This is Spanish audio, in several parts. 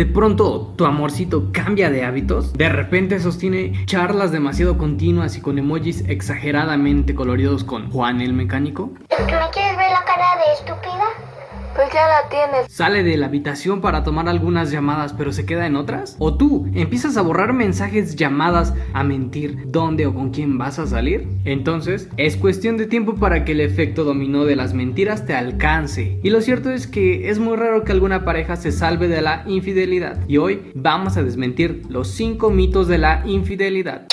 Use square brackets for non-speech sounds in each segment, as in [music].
De pronto tu amorcito cambia de hábitos. De repente sostiene charlas demasiado continuas y con emojis exageradamente coloridos con Juan el mecánico. ¿Es que me quieres ver la cara de estúpida? Pues ya la tienes. Sale de la habitación para tomar algunas llamadas pero se queda en otras. O tú empiezas a borrar mensajes, llamadas, a mentir dónde o con quién vas a salir. Entonces es cuestión de tiempo para que el efecto dominó de las mentiras te alcance. Y lo cierto es que es muy raro que alguna pareja se salve de la infidelidad. Y hoy vamos a desmentir los 5 mitos de la infidelidad.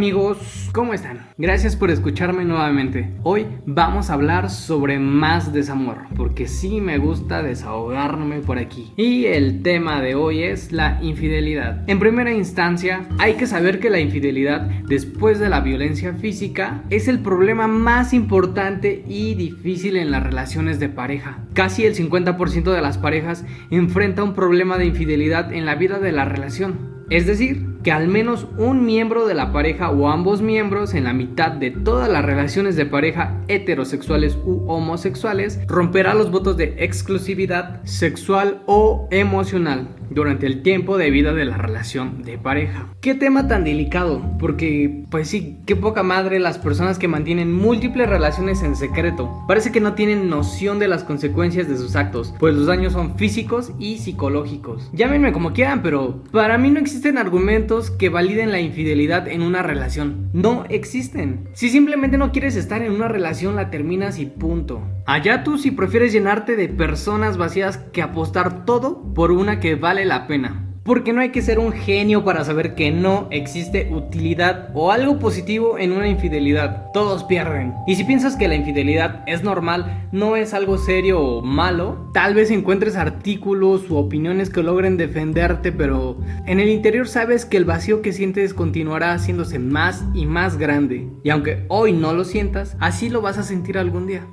Amigos, ¿cómo están? Gracias por escucharme nuevamente. Hoy vamos a hablar sobre más desamor, porque sí me gusta desahogarme por aquí. Y el tema de hoy es la infidelidad. En primera instancia, hay que saber que la infidelidad, después de la violencia física, es el problema más importante y difícil en las relaciones de pareja. Casi el 50% de las parejas enfrenta un problema de infidelidad en la vida de la relación. Es decir, que al menos un miembro de la pareja o ambos miembros en la mitad de todas las relaciones de pareja heterosexuales u homosexuales romperá los votos de exclusividad sexual o emocional durante el tiempo de vida de la relación de pareja. Qué tema tan delicado, porque pues sí, qué poca madre las personas que mantienen múltiples relaciones en secreto. Parece que no tienen noción de las consecuencias de sus actos, pues los daños son físicos y psicológicos. Llámenme como quieran, pero para mí no existen argumentos que validen la infidelidad en una relación. No existen. Si simplemente no quieres estar en una relación, la terminas y punto. Allá tú si prefieres llenarte de personas vacías que apostar todo por una que vale la pena. Porque no hay que ser un genio para saber que no existe utilidad o algo positivo en una infidelidad. Todos pierden. Y si piensas que la infidelidad es normal, no es algo serio o malo, tal vez encuentres artículos u opiniones que logren defenderte, pero en el interior sabes que el vacío que sientes continuará haciéndose más y más grande. Y aunque hoy no lo sientas, así lo vas a sentir algún día.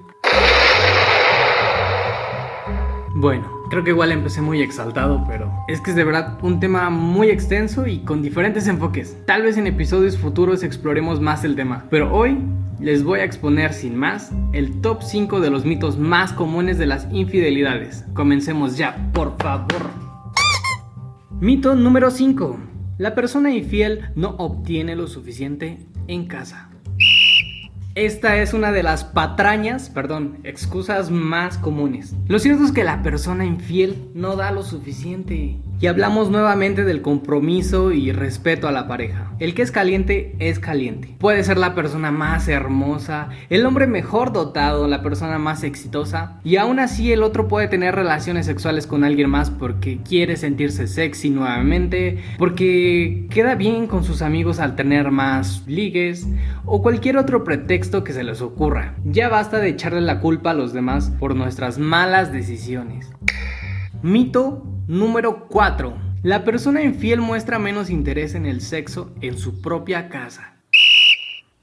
Bueno, creo que igual empecé muy exaltado, pero es que es de verdad un tema muy extenso y con diferentes enfoques. Tal vez en episodios futuros exploremos más el tema, pero hoy les voy a exponer sin más el top 5 de los mitos más comunes de las infidelidades. Comencemos ya, por favor. Mito número 5. La persona infiel no obtiene lo suficiente en casa. Esta es una de las patrañas, perdón, excusas más comunes. Lo cierto es que la persona infiel no da lo suficiente. Y hablamos nuevamente del compromiso y respeto a la pareja. El que es caliente es caliente. Puede ser la persona más hermosa, el hombre mejor dotado, la persona más exitosa. Y aún así el otro puede tener relaciones sexuales con alguien más porque quiere sentirse sexy nuevamente, porque queda bien con sus amigos al tener más ligues o cualquier otro pretexto que se les ocurra. Ya basta de echarle la culpa a los demás por nuestras malas decisiones. Mito número 4. La persona infiel muestra menos interés en el sexo en su propia casa.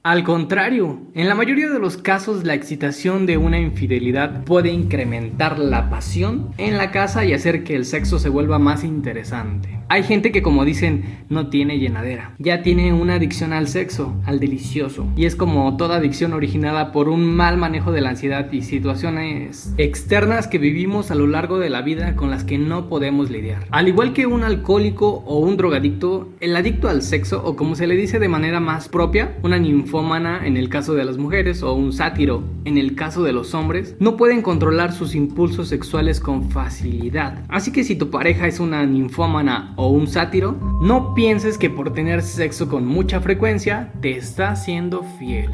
Al contrario, en la mayoría de los casos la excitación de una infidelidad puede incrementar la pasión en la casa y hacer que el sexo se vuelva más interesante. Hay gente que como dicen no tiene llenadera, ya tiene una adicción al sexo, al delicioso, y es como toda adicción originada por un mal manejo de la ansiedad y situaciones externas que vivimos a lo largo de la vida con las que no podemos lidiar. Al igual que un alcohólico o un drogadicto, el adicto al sexo o como se le dice de manera más propia, una ninfómana en el caso de las mujeres o un sátiro en el caso de los hombres, no pueden controlar sus impulsos sexuales con facilidad. Así que si tu pareja es una ninfómana o un sátiro, no pienses que por tener sexo con mucha frecuencia te está siendo fiel.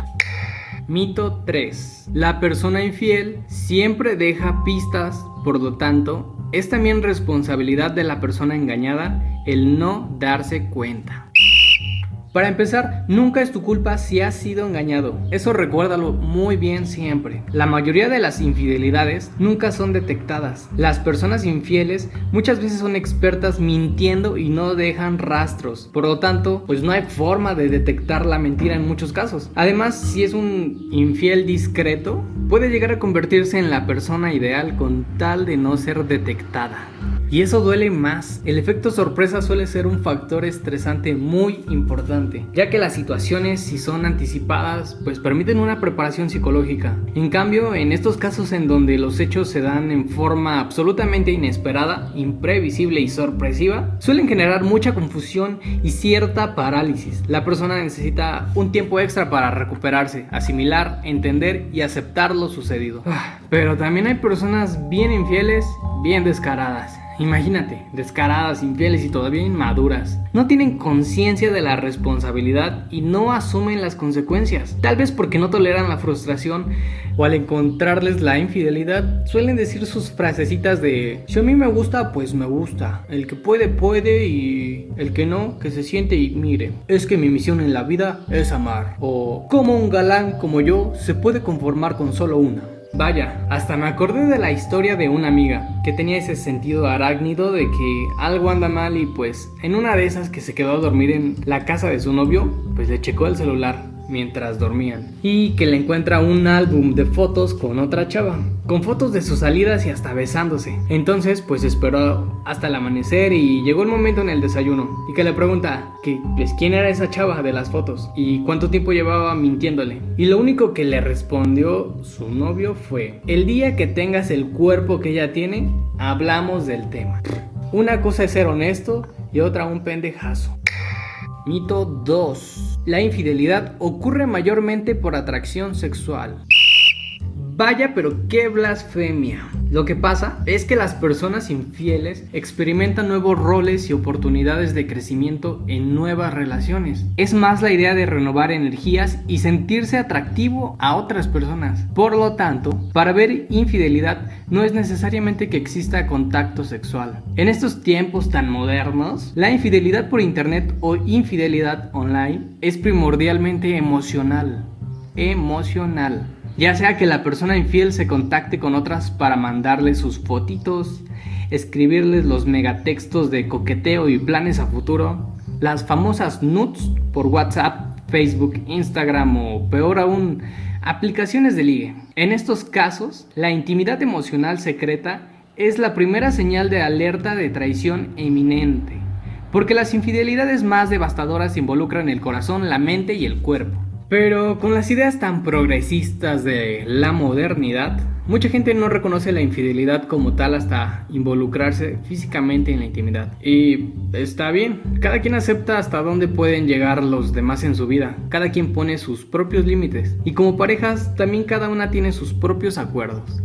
Mito 3. La persona infiel siempre deja pistas, por lo tanto, es también responsabilidad de la persona engañada el no darse cuenta. Para empezar, nunca es tu culpa si has sido engañado. Eso recuérdalo muy bien siempre. La mayoría de las infidelidades nunca son detectadas. Las personas infieles muchas veces son expertas mintiendo y no dejan rastros. Por lo tanto, pues no hay forma de detectar la mentira en muchos casos. Además, si es un infiel discreto, puede llegar a convertirse en la persona ideal con tal de no ser detectada. Y eso duele más. El efecto sorpresa suele ser un factor estresante muy importante, ya que las situaciones, si son anticipadas, pues permiten una preparación psicológica. En cambio, en estos casos en donde los hechos se dan en forma absolutamente inesperada, imprevisible y sorpresiva, suelen generar mucha confusión y cierta parálisis. La persona necesita un tiempo extra para recuperarse, asimilar, entender y aceptar lo sucedido. Ah, pero también hay personas bien infieles, bien descaradas. Imagínate, descaradas, infieles y todavía inmaduras. No tienen conciencia de la responsabilidad y no asumen las consecuencias. Tal vez porque no toleran la frustración o al encontrarles la infidelidad suelen decir sus frasecitas de si a mí me gusta, pues me gusta. El que puede, puede y el que no, que se siente y mire. Es que mi misión en la vida es amar. O como un galán como yo se puede conformar con solo una. Vaya, hasta me acordé de la historia de una amiga que tenía ese sentido arácnido de que algo anda mal y pues en una de esas que se quedó a dormir en la casa de su novio, pues le checó el celular mientras dormían y que le encuentra un álbum de fotos con otra chava, con fotos de sus salidas y hasta besándose. Entonces pues esperó hasta el amanecer y llegó el momento en el desayuno y que le pregunta que pues quién era esa chava de las fotos y cuánto tiempo llevaba mintiéndole. Y lo único que le respondió su novio fue, el día que tengas el cuerpo que ella tiene, hablamos del tema. Una cosa es ser honesto y otra un pendejazo. Mito 2. La infidelidad ocurre mayormente por atracción sexual. Vaya, pero qué blasfemia. Lo que pasa es que las personas infieles experimentan nuevos roles y oportunidades de crecimiento en nuevas relaciones. Es más la idea de renovar energías y sentirse atractivo a otras personas. Por lo tanto, para ver infidelidad no es necesariamente que exista contacto sexual. En estos tiempos tan modernos, la infidelidad por internet o infidelidad online es primordialmente emocional. Emocional. Ya sea que la persona infiel se contacte con otras para mandarles sus fotitos, escribirles los megatextos de coqueteo y planes a futuro, las famosas nudes por WhatsApp, Facebook, Instagram o peor aún, aplicaciones de ligue. En estos casos, la intimidad emocional secreta es la primera señal de alerta de traición eminente, porque las infidelidades más devastadoras involucran el corazón, la mente y el cuerpo. Pero con las ideas tan progresistas de la modernidad, mucha gente no reconoce la infidelidad como tal hasta involucrarse físicamente en la intimidad. Y está bien, cada quien acepta hasta dónde pueden llegar los demás en su vida, cada quien pone sus propios límites. Y como parejas, también cada una tiene sus propios acuerdos.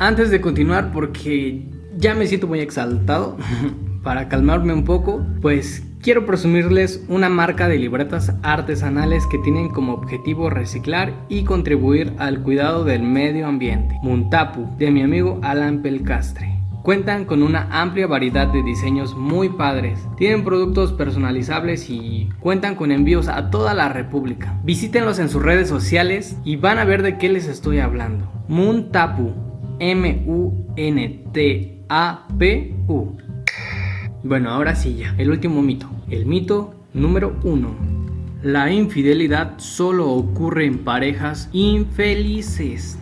Antes de continuar, porque ya me siento muy exaltado, [laughs] para calmarme un poco, pues quiero presumirles una marca de libretas artesanales que tienen como objetivo reciclar y contribuir al cuidado del medio ambiente. Muntapu, de mi amigo Alan Pelcastre. Cuentan con una amplia variedad de diseños muy padres, tienen productos personalizables y cuentan con envíos a toda la República. Visítenlos en sus redes sociales y van a ver de qué les estoy hablando. Muntapu, M-U-N-T-A-P-U. Bueno, ahora sí ya, el último mito. El mito número uno. La infidelidad solo ocurre en parejas infelices.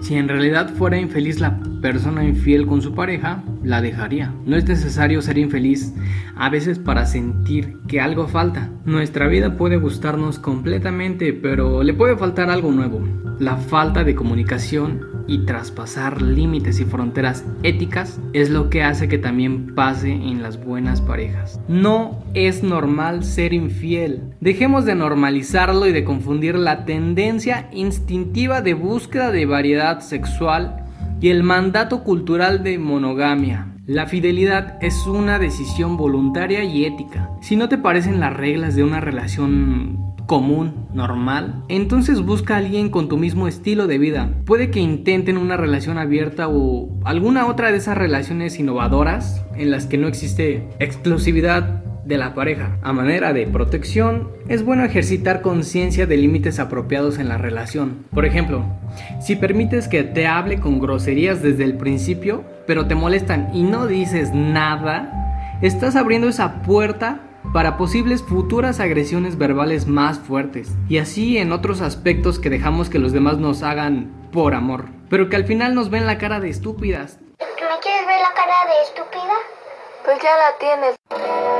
Si en realidad fuera infeliz la persona infiel con su pareja, la dejaría. No es necesario ser infeliz a veces para sentir que algo falta. Nuestra vida puede gustarnos completamente, pero le puede faltar algo nuevo. La falta de comunicación y traspasar límites y fronteras éticas es lo que hace que también pase en las buenas parejas. No es normal ser infiel. Dejemos de normalizarlo y de confundir la tendencia instintiva de búsqueda de variedad sexual y el mandato cultural de monogamia. La fidelidad es una decisión voluntaria y ética. Si no te parecen las reglas de una relación común, normal, entonces busca a alguien con tu mismo estilo de vida. Puede que intenten una relación abierta o alguna otra de esas relaciones innovadoras en las que no existe exclusividad de la pareja. A manera de protección, es bueno ejercitar conciencia de límites apropiados en la relación. Por ejemplo, si permites que te hable con groserías desde el principio, pero te molestan y no dices nada, estás abriendo esa puerta para posibles futuras agresiones verbales más fuertes, y así en otros aspectos que dejamos que los demás nos hagan por amor, pero que al final nos ven la cara de estúpidas. ¿Me quieres ver la cara de estúpida? Pues ya la tienes.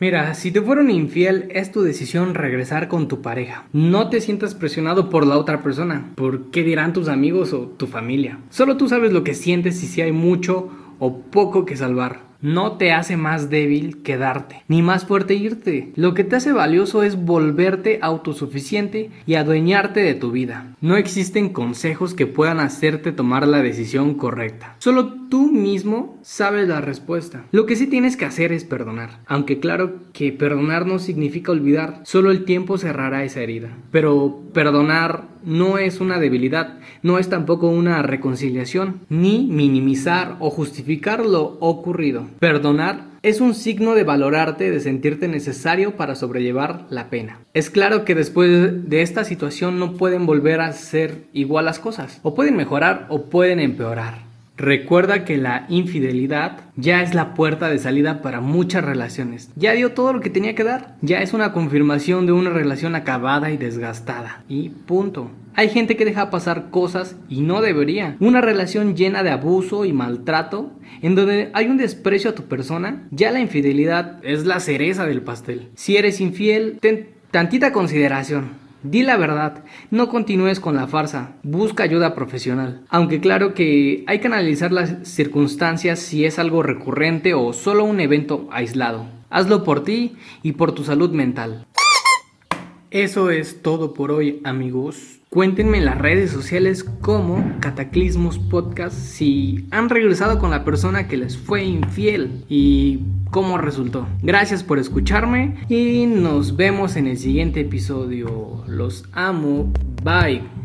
Mira, si te fueron infiel, es tu decisión regresar con tu pareja. No te sientas presionado por la otra persona, por qué dirán tus amigos o tu familia. Solo tú sabes lo que sientes y si hay mucho o poco que salvar no te hace más débil quedarte, ni más fuerte irte. Lo que te hace valioso es volverte autosuficiente y adueñarte de tu vida. No existen consejos que puedan hacerte tomar la decisión correcta. Solo tú mismo sabes la respuesta. Lo que sí tienes que hacer es perdonar. Aunque claro que perdonar no significa olvidar, solo el tiempo cerrará esa herida. Pero perdonar no es una debilidad, no es tampoco una reconciliación, ni minimizar o justificar lo ocurrido. Perdonar es un signo de valorarte, de sentirte necesario para sobrellevar la pena. Es claro que después de esta situación no pueden volver a ser igual las cosas, o pueden mejorar o pueden empeorar. Recuerda que la infidelidad ya es la puerta de salida para muchas relaciones. Ya dio todo lo que tenía que dar. Ya es una confirmación de una relación acabada y desgastada. Y punto. Hay gente que deja pasar cosas y no debería. Una relación llena de abuso y maltrato, en donde hay un desprecio a tu persona, ya la infidelidad es la cereza del pastel. Si eres infiel, ten tantita consideración. Di la verdad, no continúes con la farsa, busca ayuda profesional. Aunque claro que hay que analizar las circunstancias si es algo recurrente o solo un evento aislado. Hazlo por ti y por tu salud mental. Eso es todo por hoy amigos. Cuéntenme en las redes sociales como Cataclismos Podcast si han regresado con la persona que les fue infiel y cómo resultó. Gracias por escucharme y nos vemos en el siguiente episodio. Los amo. Bye.